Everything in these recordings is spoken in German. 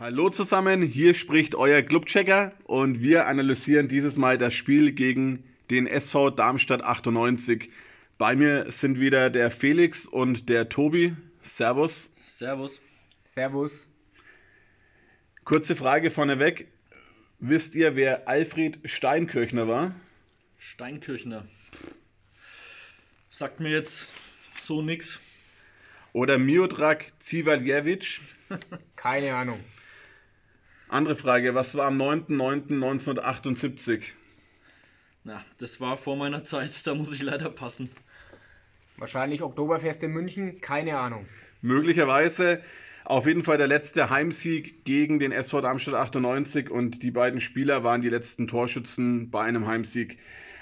Hallo zusammen, hier spricht euer Clubchecker und wir analysieren dieses Mal das Spiel gegen den SV Darmstadt 98. Bei mir sind wieder der Felix und der Tobi. Servus. Servus. Servus. Kurze Frage vorneweg. Wisst ihr, wer Alfred Steinkirchner war? Steinkirchner. Sagt mir jetzt so nix. Oder Miodrag Zivaljewitsch? Keine Ahnung. Andere Frage, was war am 9.9.1978? Na, das war vor meiner Zeit, da muss ich leider passen. Wahrscheinlich Oktoberfest in München, keine Ahnung. Möglicherweise auf jeden Fall der letzte Heimsieg gegen den SV Darmstadt 98 und die beiden Spieler waren die letzten Torschützen bei einem Heimsieg.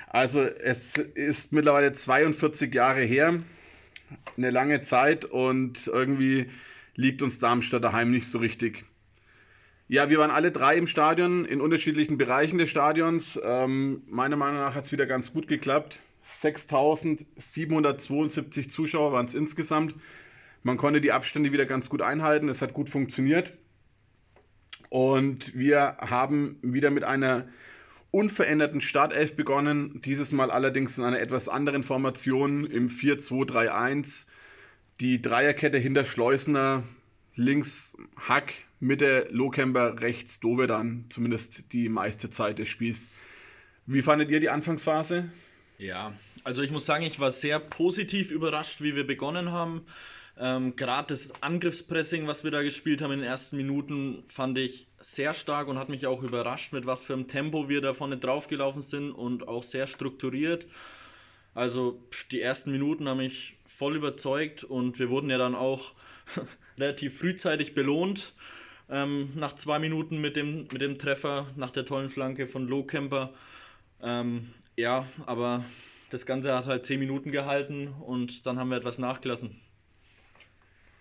Also es ist mittlerweile 42 Jahre her, eine lange Zeit und irgendwie liegt uns Darmstadt daheim nicht so richtig. Ja, wir waren alle drei im Stadion, in unterschiedlichen Bereichen des Stadions. Ähm, meiner Meinung nach hat es wieder ganz gut geklappt. 6.772 Zuschauer waren es insgesamt. Man konnte die Abstände wieder ganz gut einhalten. Es hat gut funktioniert. Und wir haben wieder mit einer unveränderten Startelf begonnen. Dieses Mal allerdings in einer etwas anderen Formation im 4-2-3-1. Die Dreierkette hinter Schleusner, links Hack, Mitte Lohkemper, rechts Dovedan, zumindest die meiste Zeit des Spiels. Wie fandet ihr die Anfangsphase? Ja, also ich muss sagen, ich war sehr positiv überrascht, wie wir begonnen haben. Ähm, Gerade das Angriffspressing, was wir da gespielt haben in den ersten Minuten, fand ich sehr stark und hat mich auch überrascht, mit was für einem Tempo wir da vorne draufgelaufen sind und auch sehr strukturiert. Also die ersten Minuten haben mich voll überzeugt und wir wurden ja dann auch relativ frühzeitig belohnt ähm, nach zwei Minuten mit dem, mit dem Treffer, nach der tollen Flanke von Lohkemper. Ähm, ja, aber das Ganze hat halt zehn Minuten gehalten und dann haben wir etwas nachgelassen.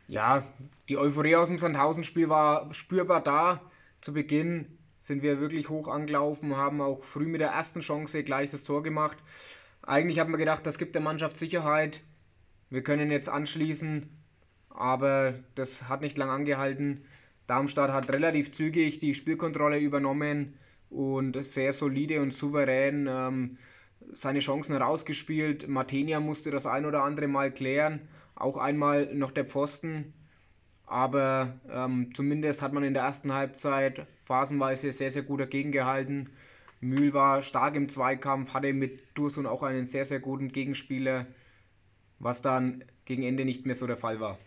Ja, die Euphorie aus dem Sandhausen-Spiel war spürbar da. Zu Beginn sind wir wirklich hoch angelaufen, haben auch früh mit der ersten Chance gleich das Tor gemacht. Eigentlich haben wir gedacht, das gibt der Mannschaft Sicherheit. Wir können jetzt anschließen, aber das hat nicht lang angehalten. Darmstadt hat relativ zügig die Spielkontrolle übernommen und sehr solide und souverän ähm, seine Chancen rausgespielt. Matenia musste das ein oder andere Mal klären, auch einmal noch der Pfosten. Aber ähm, zumindest hat man in der ersten Halbzeit phasenweise sehr, sehr gut dagegen gehalten. Mühl war stark im Zweikampf, hatte mit Dursun auch einen sehr, sehr guten Gegenspieler, was dann gegen Ende nicht mehr so der Fall war.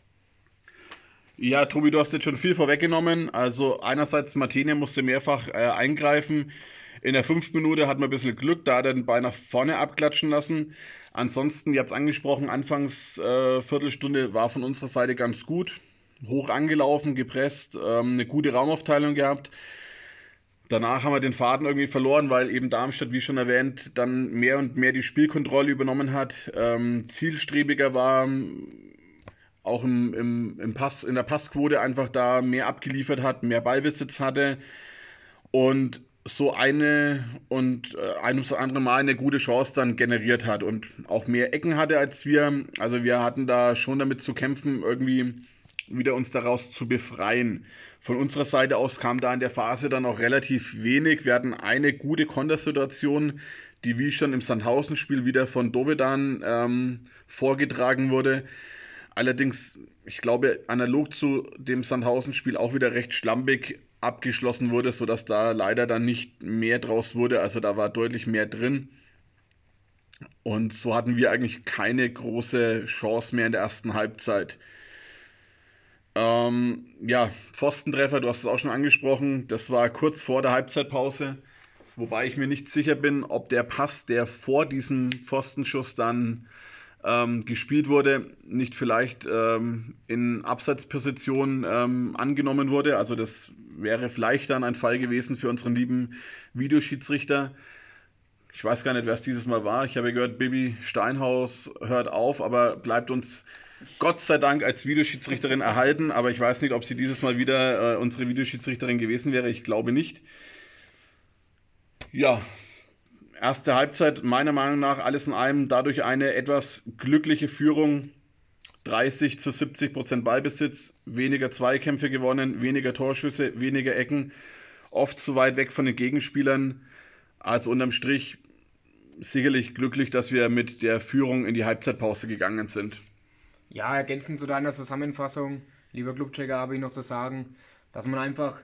Ja, Tobi, du hast jetzt schon viel vorweggenommen. Also einerseits Martine musste mehrfach äh, eingreifen. In der fünften Minute hat man ein bisschen Glück, da hat er den Ball nach vorne abklatschen lassen. Ansonsten, ihr habt es angesprochen, anfangs äh, Viertelstunde war von unserer Seite ganz gut. Hoch angelaufen, gepresst, ähm, eine gute Raumaufteilung gehabt. Danach haben wir den Faden irgendwie verloren, weil eben Darmstadt, wie schon erwähnt, dann mehr und mehr die Spielkontrolle übernommen hat, ähm, zielstrebiger war, auch im, im, im Pass, in der Passquote einfach da mehr abgeliefert hat, mehr Ballbesitz hatte und so eine und äh, ein ums andere Mal eine gute Chance dann generiert hat und auch mehr Ecken hatte als wir. Also wir hatten da schon damit zu kämpfen, irgendwie wieder uns daraus zu befreien. Von unserer Seite aus kam da in der Phase dann auch relativ wenig. Wir hatten eine gute Kontersituation, die wie schon im Sandhausen-Spiel wieder von Dovedan ähm, vorgetragen wurde. Allerdings, ich glaube, analog zu dem Sandhausen-Spiel auch wieder recht schlampig abgeschlossen wurde, sodass da leider dann nicht mehr draus wurde. Also da war deutlich mehr drin. Und so hatten wir eigentlich keine große Chance mehr in der ersten Halbzeit. Ähm, ja, Pfostentreffer, du hast es auch schon angesprochen. Das war kurz vor der Halbzeitpause. Wobei ich mir nicht sicher bin, ob der Pass, der vor diesem Pfostenschuss dann ähm, gespielt wurde, nicht vielleicht ähm, in Absatzposition ähm, angenommen wurde. Also das wäre vielleicht dann ein Fall gewesen für unseren lieben Videoschiedsrichter. Ich weiß gar nicht, wer es dieses Mal war. Ich habe gehört, Bibi Steinhaus hört auf, aber bleibt uns Gott sei Dank als Videoschiedsrichterin erhalten. Aber ich weiß nicht, ob sie dieses Mal wieder äh, unsere Videoschiedsrichterin gewesen wäre. Ich glaube nicht. Ja, erste Halbzeit meiner Meinung nach alles in allem dadurch eine etwas glückliche Führung 30 zu 70 Prozent Ballbesitz, weniger Zweikämpfe gewonnen, weniger Torschüsse, weniger Ecken, oft zu weit weg von den Gegenspielern. Also unterm Strich sicherlich glücklich, dass wir mit der Führung in die Halbzeitpause gegangen sind. Ja, ergänzend zu deiner Zusammenfassung, lieber Clubchecker, habe ich noch zu sagen, dass man einfach,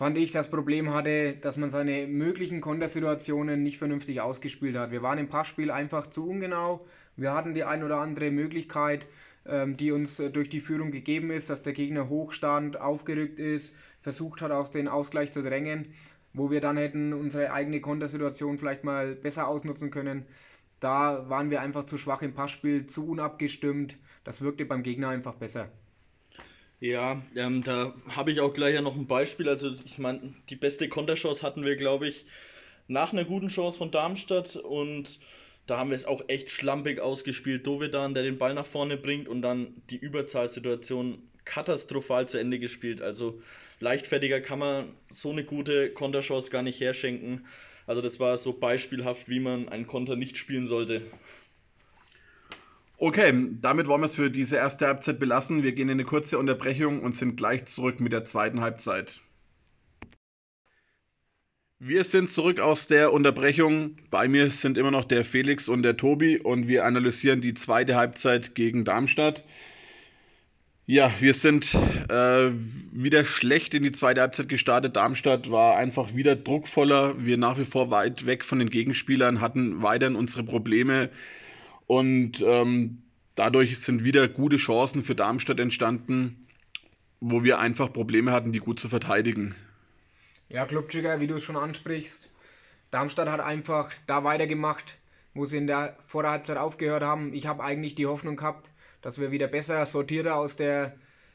fand ich, das Problem hatte, dass man seine möglichen Kontersituationen nicht vernünftig ausgespielt hat. Wir waren im Passspiel einfach zu ungenau. Wir hatten die ein oder andere Möglichkeit, ähm, die uns äh, durch die Führung gegeben ist, dass der Gegner hochstand, aufgerückt ist, versucht hat, aus den Ausgleich zu drängen, wo wir dann hätten unsere eigene Kontersituation vielleicht mal besser ausnutzen können. Da waren wir einfach zu schwach im Passspiel, zu unabgestimmt. Das wirkte beim Gegner einfach besser. Ja, ähm, da habe ich auch gleich ja noch ein Beispiel. Also ich meine, die beste Konterchance hatten wir, glaube ich, nach einer guten Chance von Darmstadt und da haben wir es auch echt schlampig ausgespielt. Dovedan, der den Ball nach vorne bringt und dann die Überzahlsituation katastrophal zu Ende gespielt. Also leichtfertiger kann man so eine gute Konterchance gar nicht herschenken. Also das war so beispielhaft, wie man einen Konter nicht spielen sollte. Okay, damit wollen wir es für diese erste Halbzeit belassen. Wir gehen in eine kurze Unterbrechung und sind gleich zurück mit der zweiten Halbzeit. Wir sind zurück aus der Unterbrechung. Bei mir sind immer noch der Felix und der Tobi und wir analysieren die zweite Halbzeit gegen Darmstadt. Ja, wir sind äh, wieder schlecht in die zweite Halbzeit gestartet. Darmstadt war einfach wieder druckvoller. Wir nach wie vor weit weg von den Gegenspielern, hatten weiterhin unsere Probleme. Und ähm, dadurch sind wieder gute Chancen für Darmstadt entstanden, wo wir einfach Probleme hatten, die gut zu verteidigen. Ja, Clubjigger, wie du es schon ansprichst. Darmstadt hat einfach da weitergemacht, wo sie in der Vorderhalbzeit aufgehört haben. Ich habe eigentlich die Hoffnung gehabt, dass wir wieder besser sortierter aus der,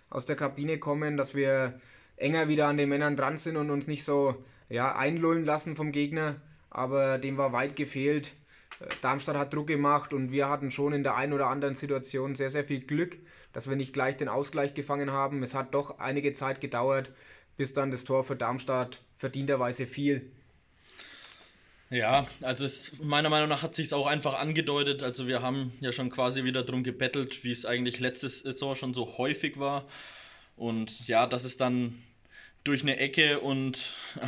aus der Kabine kommen, dass wir enger wieder an den Männern dran sind und uns nicht so ja, einlullen lassen vom Gegner. Aber dem war weit gefehlt. Darmstadt hat Druck gemacht und wir hatten schon in der einen oder anderen Situation sehr, sehr viel Glück, dass wir nicht gleich den Ausgleich gefangen haben. Es hat doch einige Zeit gedauert, bis dann das Tor für Darmstadt verdienterweise fiel. Ja, also es, meiner Meinung nach hat sich es auch einfach angedeutet. Also wir haben ja schon quasi wieder darum gebettelt, wie es eigentlich letzte Saison schon so häufig war. Und ja, dass es dann durch eine Ecke und äh,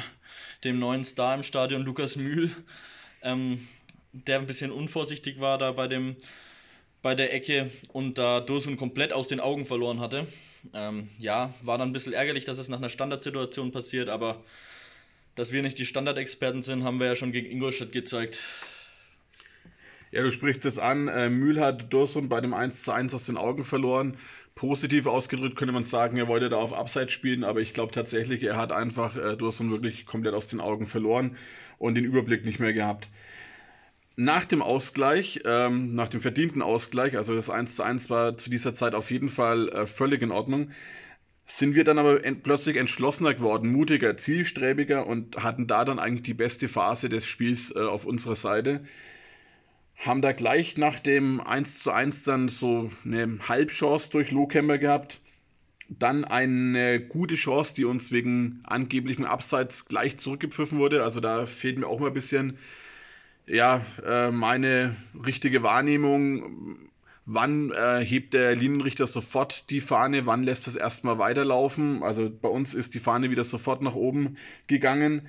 dem neuen Star im Stadion, Lukas Mühl, ähm, der ein bisschen unvorsichtig war da bei, dem, bei der Ecke und da Dursun komplett aus den Augen verloren hatte. Ähm, ja, war dann ein bisschen ärgerlich, dass es nach einer Standardsituation passiert, aber dass wir nicht die Standardexperten sind, haben wir ja schon gegen Ingolstadt gezeigt. Ja, du sprichst es an. Äh, Mühl hat Dursun bei dem 1 zu 1 aus den Augen verloren. Positiv ausgedrückt könnte man sagen, er wollte da auf Upside spielen, aber ich glaube tatsächlich, er hat einfach äh, Dursun wirklich komplett aus den Augen verloren und den Überblick nicht mehr gehabt. Nach dem Ausgleich, ähm, nach dem verdienten Ausgleich, also das 1 zu 1 war zu dieser Zeit auf jeden Fall äh, völlig in Ordnung, sind wir dann aber ent plötzlich entschlossener geworden, mutiger, zielstrebiger und hatten da dann eigentlich die beste Phase des Spiels äh, auf unserer Seite. Haben da gleich nach dem 1 zu 1 dann so eine Halbchance durch Lohkämmer gehabt. Dann eine gute Chance, die uns wegen angeblichem Abseits gleich zurückgepfiffen wurde. Also da fehlt mir auch mal ein bisschen ja, äh, meine richtige Wahrnehmung wann äh, hebt der Linienrichter sofort die Fahne, wann lässt es erstmal weiterlaufen. Also bei uns ist die Fahne wieder sofort nach oben gegangen.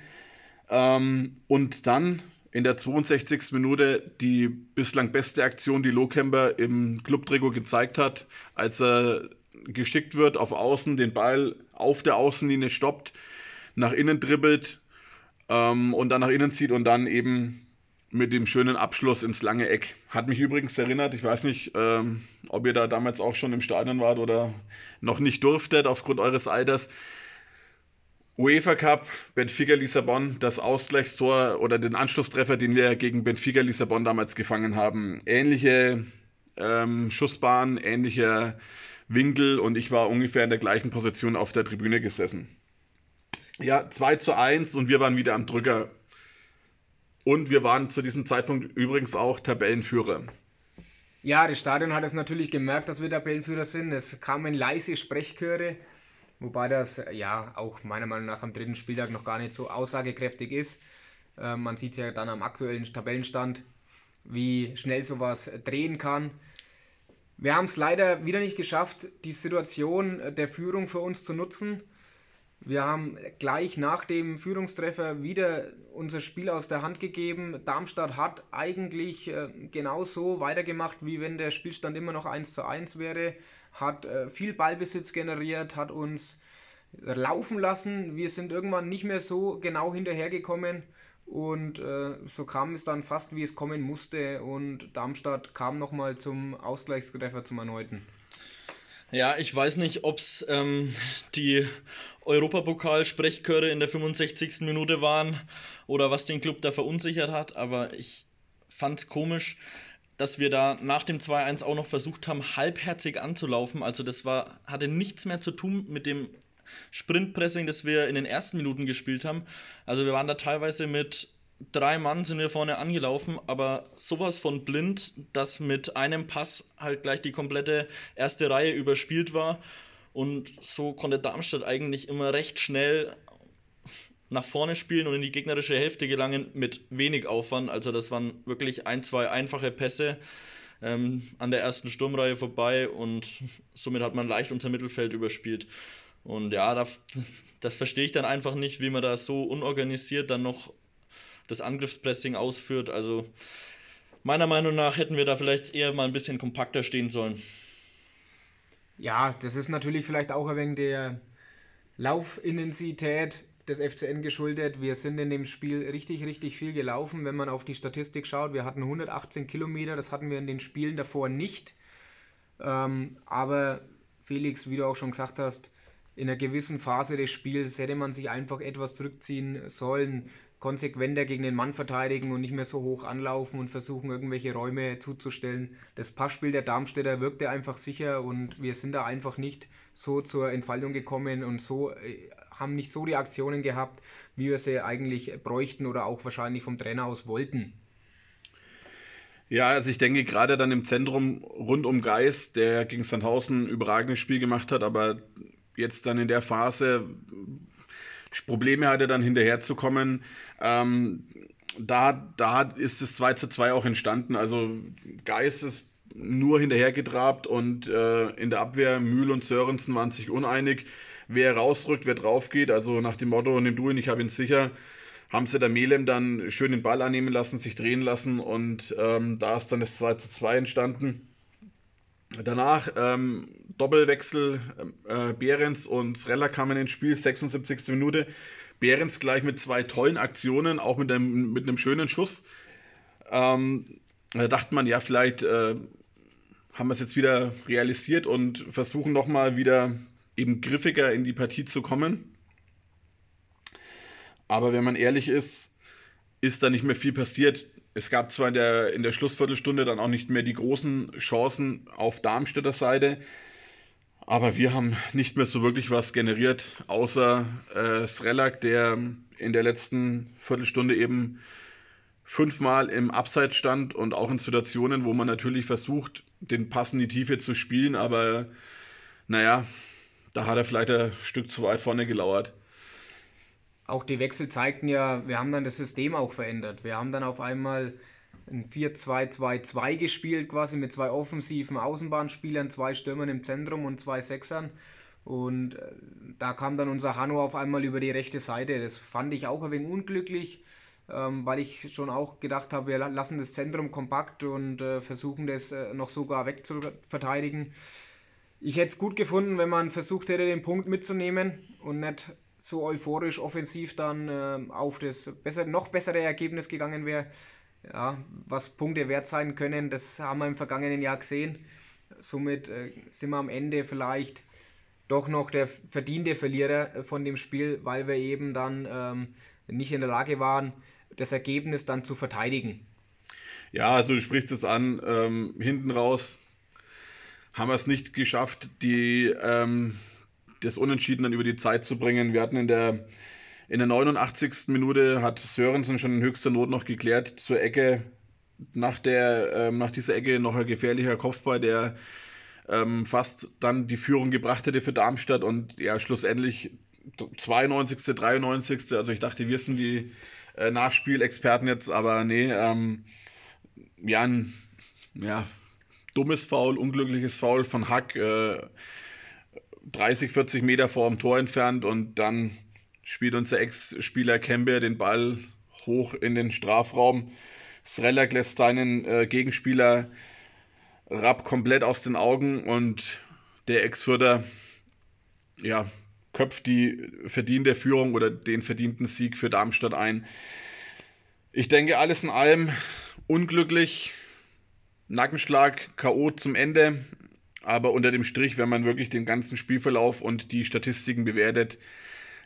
Ähm, und dann in der 62. Minute die bislang beste Aktion, die Lohkemper im Clubtrikot gezeigt hat, als er geschickt wird auf Außen, den Ball auf der Außenlinie stoppt, nach innen dribbelt ähm, und dann nach innen zieht und dann eben mit dem schönen Abschluss ins lange Eck. Hat mich übrigens erinnert, ich weiß nicht, ähm, ob ihr da damals auch schon im Stadion wart oder noch nicht durftet aufgrund eures Alters. UEFA Cup, Benfica Lissabon, das Ausgleichstor oder den Anschlusstreffer, den wir gegen Benfica Lissabon damals gefangen haben. Ähnliche ähm, Schussbahn, ähnlicher Winkel und ich war ungefähr in der gleichen Position auf der Tribüne gesessen. Ja, 2 zu 1 und wir waren wieder am Drücker. Und wir waren zu diesem Zeitpunkt übrigens auch Tabellenführer. Ja, das Stadion hat es natürlich gemerkt, dass wir Tabellenführer sind. Es kamen leise Sprechchöre, wobei das ja auch meiner Meinung nach am dritten Spieltag noch gar nicht so aussagekräftig ist. Äh, man sieht es ja dann am aktuellen Tabellenstand, wie schnell sowas drehen kann. Wir haben es leider wieder nicht geschafft, die Situation der Führung für uns zu nutzen. Wir haben gleich nach dem Führungstreffer wieder unser Spiel aus der Hand gegeben. Darmstadt hat eigentlich äh, genauso weitergemacht, wie wenn der Spielstand immer noch 1 zu 1 wäre. Hat äh, viel Ballbesitz generiert, hat uns laufen lassen. Wir sind irgendwann nicht mehr so genau hinterhergekommen. Und äh, so kam es dann fast, wie es kommen musste. Und Darmstadt kam nochmal zum Ausgleichstreffer zum erneuten. Ja, ich weiß nicht, ob es ähm, die Europapokal-Sprechchöre in der 65. Minute waren oder was den Club da verunsichert hat, aber ich fand es komisch, dass wir da nach dem 2-1 auch noch versucht haben, halbherzig anzulaufen. Also das war, hatte nichts mehr zu tun mit dem Sprintpressing, das wir in den ersten Minuten gespielt haben. Also wir waren da teilweise mit drei Mann sind wir vorne angelaufen, aber sowas von blind, dass mit einem Pass halt gleich die komplette erste Reihe überspielt war. Und so konnte Darmstadt eigentlich immer recht schnell nach vorne spielen und in die gegnerische Hälfte gelangen mit wenig Aufwand. Also das waren wirklich ein, zwei einfache Pässe ähm, an der ersten Sturmreihe vorbei und somit hat man leicht unser Mittelfeld überspielt. Und ja, das, das verstehe ich dann einfach nicht, wie man da so unorganisiert dann noch das Angriffspressing ausführt. Also meiner Meinung nach hätten wir da vielleicht eher mal ein bisschen kompakter stehen sollen. Ja, das ist natürlich vielleicht auch ein wenig der Laufintensität des FCN geschuldet. Wir sind in dem Spiel richtig, richtig viel gelaufen. Wenn man auf die Statistik schaut, wir hatten 118 Kilometer, das hatten wir in den Spielen davor nicht. Ähm, aber Felix, wie du auch schon gesagt hast, in einer gewissen Phase des Spiels hätte man sich einfach etwas zurückziehen sollen konsequenter gegen den Mann verteidigen und nicht mehr so hoch anlaufen und versuchen, irgendwelche Räume zuzustellen. Das Passspiel der Darmstädter wirkte einfach sicher und wir sind da einfach nicht so zur Entfaltung gekommen und so äh, haben nicht so die Aktionen gehabt, wie wir sie eigentlich bräuchten oder auch wahrscheinlich vom Trainer aus wollten. Ja, also ich denke gerade dann im Zentrum rund um Geis, der gegen Sandhausen ein überragendes Spiel gemacht hat, aber jetzt dann in der Phase Probleme hatte, dann hinterherzukommen. Ähm, da, da ist das 2 zu 2 auch entstanden. Also Geist ist nur hinterhergetrabt und äh, in der Abwehr Mühl und Sörensen waren sich uneinig, wer rausrückt, wer drauf geht. Also nach dem Motto, nimm du ihn, ich habe ihn sicher, haben sie der Melem dann schön den Ball annehmen lassen, sich drehen lassen und ähm, da ist dann das 2 zu 2 entstanden. Danach ähm, Doppelwechsel, äh, Behrens und Srella kamen ins Spiel, 76. Minute. Behrens gleich mit zwei tollen Aktionen, auch mit einem, mit einem schönen Schuss. Ähm, da dachte man, ja, vielleicht äh, haben wir es jetzt wieder realisiert und versuchen nochmal wieder eben griffiger in die Partie zu kommen. Aber wenn man ehrlich ist, ist da nicht mehr viel passiert. Es gab zwar in der, in der Schlussviertelstunde dann auch nicht mehr die großen Chancen auf Darmstädter Seite, aber wir haben nicht mehr so wirklich was generiert, außer äh, Srelak, der in der letzten Viertelstunde eben fünfmal im Abseits stand und auch in Situationen, wo man natürlich versucht, den Pass in die Tiefe zu spielen, aber naja, da hat er vielleicht ein Stück zu weit vorne gelauert. Auch die Wechsel zeigten ja, wir haben dann das System auch verändert. Wir haben dann auf einmal ein 4-2-2-2 gespielt, quasi mit zwei offensiven Außenbahnspielern, zwei Stürmern im Zentrum und zwei Sechsern. Und äh, da kam dann unser Hanno auf einmal über die rechte Seite. Das fand ich auch ein wenig unglücklich, ähm, weil ich schon auch gedacht habe, wir lassen das Zentrum kompakt und äh, versuchen das äh, noch sogar wegzuverteidigen. Ich hätte es gut gefunden, wenn man versucht hätte, den Punkt mitzunehmen und nicht so euphorisch offensiv dann auf das besser, noch bessere Ergebnis gegangen wäre ja, was Punkte wert sein können, das haben wir im vergangenen Jahr gesehen. Somit äh, sind wir am Ende vielleicht doch noch der verdiente Verlierer von dem Spiel, weil wir eben dann ähm, nicht in der Lage waren, das Ergebnis dann zu verteidigen. Ja, also du sprichst es an, ähm, hinten raus haben wir es nicht geschafft, die, ähm, das Unentschieden dann über die Zeit zu bringen. Wir hatten in der in der 89. Minute hat Sörensen schon in höchster Not noch geklärt zur Ecke. Nach, der, ähm, nach dieser Ecke noch ein gefährlicher Kopfball, der ähm, fast dann die Führung gebracht hätte für Darmstadt und ja, schlussendlich 92., 93. Also ich dachte, wir sind die äh, Nachspielexperten jetzt, aber nee, ähm, Jan, ja, dummes Foul, unglückliches Foul von Hack, äh, 30, 40 Meter vor dem Tor entfernt und dann spielt unser Ex-Spieler Kembe den Ball hoch in den Strafraum. Srelak lässt seinen äh, Gegenspieler Rapp komplett aus den Augen und der Ex-Fürder ja, köpft die verdiente Führung oder den verdienten Sieg für Darmstadt ein. Ich denke, alles in allem unglücklich. Nackenschlag, K.O. zum Ende. Aber unter dem Strich, wenn man wirklich den ganzen Spielverlauf und die Statistiken bewertet,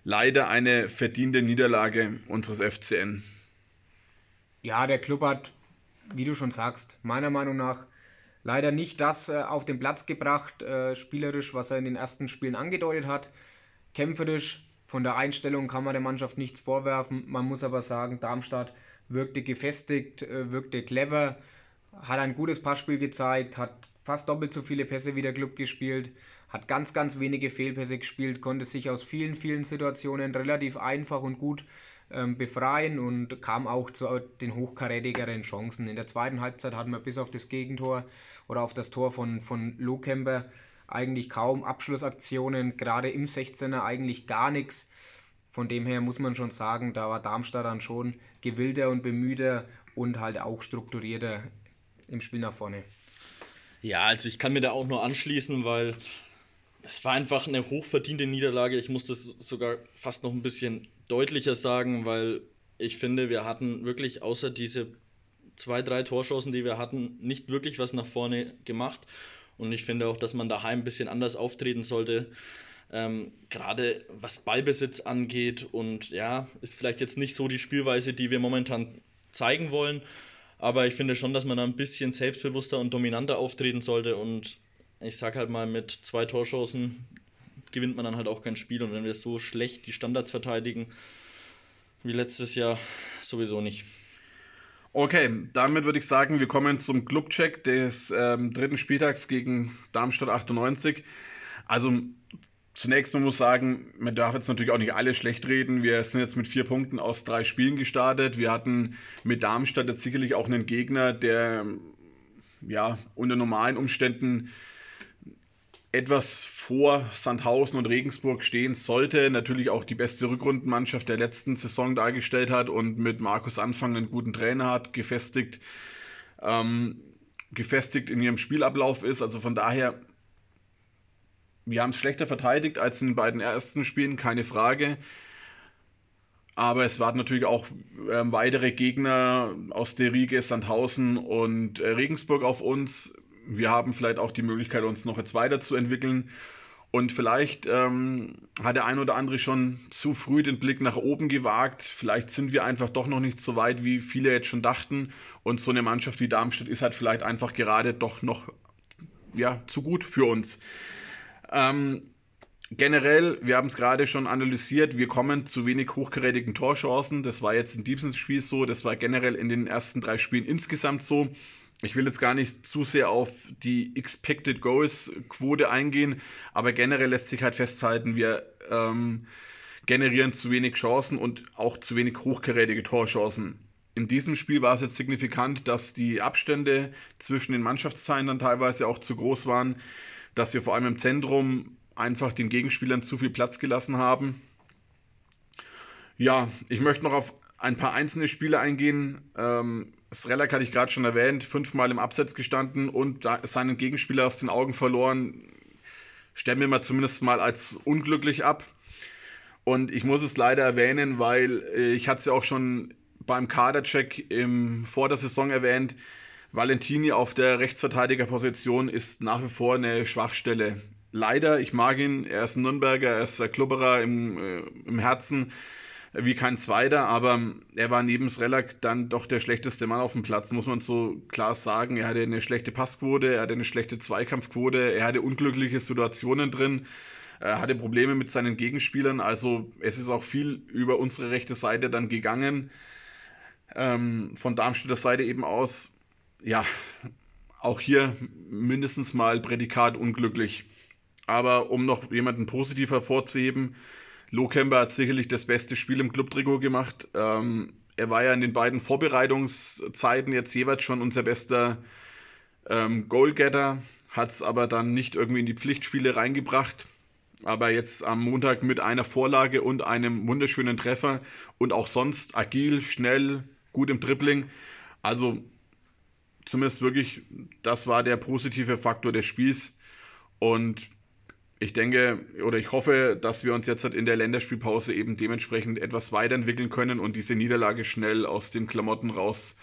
leider eine verdiente Niederlage unseres FCN. Ja, der Club hat, wie du schon sagst, meiner Meinung nach leider nicht das äh, auf den Platz gebracht, äh, spielerisch, was er in den ersten Spielen angedeutet hat. Kämpferisch, von der Einstellung kann man der Mannschaft nichts vorwerfen. Man muss aber sagen, Darmstadt wirkte gefestigt, äh, wirkte clever, hat ein gutes Passspiel gezeigt, hat fast doppelt so viele Pässe wie der Club gespielt, hat ganz, ganz wenige Fehlpässe gespielt, konnte sich aus vielen, vielen Situationen relativ einfach und gut ähm, befreien und kam auch zu den hochkarätigeren Chancen. In der zweiten Halbzeit hatten wir bis auf das Gegentor oder auf das Tor von, von Lohkemper eigentlich kaum Abschlussaktionen, gerade im 16er eigentlich gar nichts. Von dem her muss man schon sagen, da war Darmstadt dann schon gewillter und bemühter und halt auch strukturierter im Spiel nach vorne. Ja, also ich kann mir da auch nur anschließen, weil es war einfach eine hochverdiente Niederlage. Ich muss das sogar fast noch ein bisschen deutlicher sagen, weil ich finde, wir hatten wirklich außer diese zwei, drei Torschancen, die wir hatten, nicht wirklich was nach vorne gemacht. Und ich finde auch, dass man daheim ein bisschen anders auftreten sollte. Ähm, Gerade was Ballbesitz angeht. Und ja, ist vielleicht jetzt nicht so die Spielweise, die wir momentan zeigen wollen. Aber ich finde schon, dass man da ein bisschen selbstbewusster und dominanter auftreten sollte. Und ich sag halt mal, mit zwei Torschancen gewinnt man dann halt auch kein Spiel. Und wenn wir so schlecht die Standards verteidigen, wie letztes Jahr, sowieso nicht. Okay, damit würde ich sagen, wir kommen zum Clubcheck des ähm, dritten Spieltags gegen Darmstadt 98. Also zunächst, man muss sagen, man darf jetzt natürlich auch nicht alles schlecht reden. Wir sind jetzt mit vier Punkten aus drei Spielen gestartet. Wir hatten mit Darmstadt jetzt sicherlich auch einen Gegner, der ja unter normalen Umständen etwas vor Sandhausen und Regensburg stehen sollte. Natürlich auch die beste Rückrundenmannschaft der letzten Saison dargestellt hat und mit Markus Anfang einen guten Trainer hat, gefestigt, ähm, gefestigt in ihrem Spielablauf ist. Also von daher, wir haben es schlechter verteidigt als in den beiden ersten Spielen, keine Frage. Aber es warten natürlich auch äh, weitere Gegner aus der Riege, Sandhausen und äh, Regensburg auf uns wir haben vielleicht auch die Möglichkeit, uns noch jetzt weiterzuentwickeln. Und vielleicht ähm, hat der ein oder andere schon zu früh den Blick nach oben gewagt. Vielleicht sind wir einfach doch noch nicht so weit, wie viele jetzt schon dachten. Und so eine Mannschaft wie Darmstadt ist halt vielleicht einfach gerade doch noch ja, zu gut für uns. Ähm, generell, wir haben es gerade schon analysiert, wir kommen zu wenig hochkarätigen Torchancen. Das war jetzt in diesem Spiel so, das war generell in den ersten drei Spielen insgesamt so. Ich will jetzt gar nicht zu sehr auf die Expected Goals Quote eingehen, aber generell lässt sich halt festhalten, wir ähm, generieren zu wenig Chancen und auch zu wenig hochkarätige Torchancen. In diesem Spiel war es jetzt signifikant, dass die Abstände zwischen den Mannschaftszahlen dann teilweise auch zu groß waren, dass wir vor allem im Zentrum einfach den Gegenspielern zu viel Platz gelassen haben. Ja, ich möchte noch auf ein paar einzelne Spiele eingehen. Ähm, Srelak hatte ich gerade schon erwähnt, fünfmal im Abseits gestanden und seinen Gegenspieler aus den Augen verloren. Stellen wir mal zumindest mal als unglücklich ab. Und ich muss es leider erwähnen, weil äh, ich hatte es ja auch schon beim Kadercheck im, vor der Saison erwähnt. Valentini auf der Rechtsverteidigerposition ist nach wie vor eine Schwachstelle. Leider, ich mag ihn, er ist ein Nürnberger, er ist der Klubberer im, äh, im Herzen wie kein Zweiter, aber er war neben Srelak dann doch der schlechteste Mann auf dem Platz, muss man so klar sagen. Er hatte eine schlechte Passquote, er hatte eine schlechte Zweikampfquote, er hatte unglückliche Situationen drin, er hatte Probleme mit seinen Gegenspielern, also es ist auch viel über unsere rechte Seite dann gegangen. Ähm, von Darmstädter Seite eben aus, ja, auch hier mindestens mal Prädikat unglücklich. Aber um noch jemanden positiv hervorzuheben, Lohkemper hat sicherlich das beste Spiel im Clubtrikot gemacht. Ähm, er war ja in den beiden Vorbereitungszeiten jetzt jeweils schon unser bester ähm, Goalgetter, hat es aber dann nicht irgendwie in die Pflichtspiele reingebracht. Aber jetzt am Montag mit einer Vorlage und einem wunderschönen Treffer und auch sonst agil, schnell, gut im Dribbling. Also zumindest wirklich, das war der positive Faktor des Spiels. Und ich denke oder ich hoffe, dass wir uns jetzt in der Länderspielpause eben dementsprechend etwas weiterentwickeln können und diese Niederlage schnell aus den Klamotten raus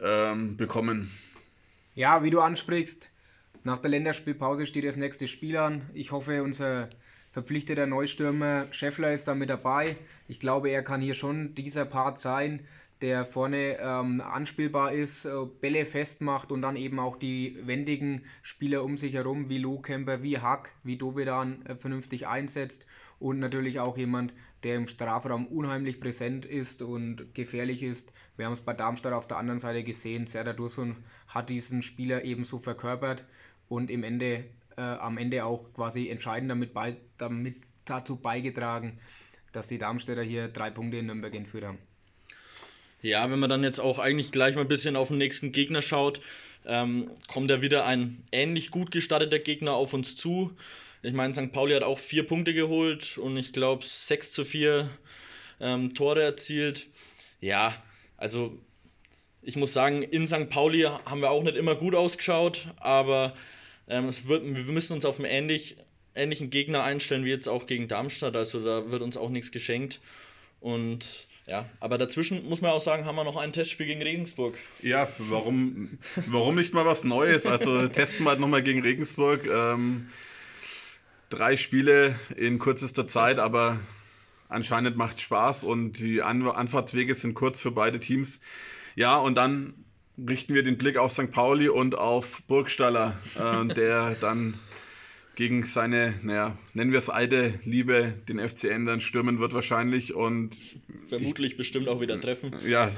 ähm, bekommen. Ja, wie du ansprichst, nach der Länderspielpause steht das nächste Spiel an. Ich hoffe, unser verpflichteter Neustürmer Scheffler ist da mit dabei. Ich glaube, er kann hier schon dieser Part sein, der vorne ähm, anspielbar ist, äh, Bälle festmacht und dann eben auch die wendigen Spieler um sich herum wie Lohkemper, wie Hack, wie Dovedan äh, vernünftig einsetzt und natürlich auch jemand, der im Strafraum unheimlich präsent ist und gefährlich ist. Wir haben es bei Darmstadt auf der anderen Seite gesehen, Serdar Dursun hat diesen Spieler ebenso verkörpert und im Ende, äh, am Ende auch quasi entscheidend damit, bei, damit dazu beigetragen, dass die Darmstädter hier drei Punkte in Nürnberg entführt haben. Ja, wenn man dann jetzt auch eigentlich gleich mal ein bisschen auf den nächsten Gegner schaut, ähm, kommt ja wieder ein ähnlich gut gestarteter Gegner auf uns zu. Ich meine, St. Pauli hat auch vier Punkte geholt und ich glaube 6 zu 4 ähm, Tore erzielt. Ja, also ich muss sagen, in St. Pauli haben wir auch nicht immer gut ausgeschaut, aber ähm, es wird, wir müssen uns auf einen ähnlich, ähnlichen Gegner einstellen wie jetzt auch gegen Darmstadt. Also da wird uns auch nichts geschenkt. Und ja, aber dazwischen muss man auch sagen, haben wir noch ein Testspiel gegen Regensburg. Ja, warum, warum nicht mal was Neues? Also testen wir halt nochmal gegen Regensburg. Ähm, drei Spiele in kürzester Zeit, aber anscheinend macht Spaß und die An Anfahrtswege sind kurz für beide Teams. Ja, und dann richten wir den Blick auf St. Pauli und auf Burgstaller, äh, der dann gegen seine, naja, nennen wir es alte Liebe, den FCN dann stürmen wird wahrscheinlich und vermutlich ich, bestimmt auch wieder treffen. Ja,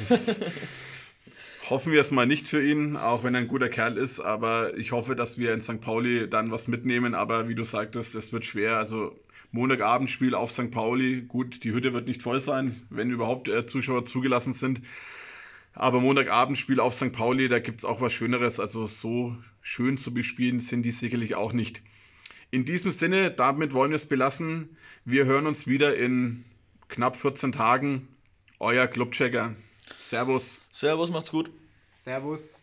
hoffen wir es mal nicht für ihn, auch wenn er ein guter Kerl ist, aber ich hoffe, dass wir in St. Pauli dann was mitnehmen, aber wie du sagtest, es wird schwer, also Montagabendspiel auf St. Pauli, gut, die Hütte wird nicht voll sein, wenn überhaupt äh, Zuschauer zugelassen sind, aber Montagabendspiel auf St. Pauli, da gibt es auch was Schöneres, also so schön zu bespielen sind die sicherlich auch nicht. In diesem Sinne, damit wollen wir es belassen. Wir hören uns wieder in knapp 14 Tagen. Euer Clubchecker. Servus. Servus, macht's gut. Servus.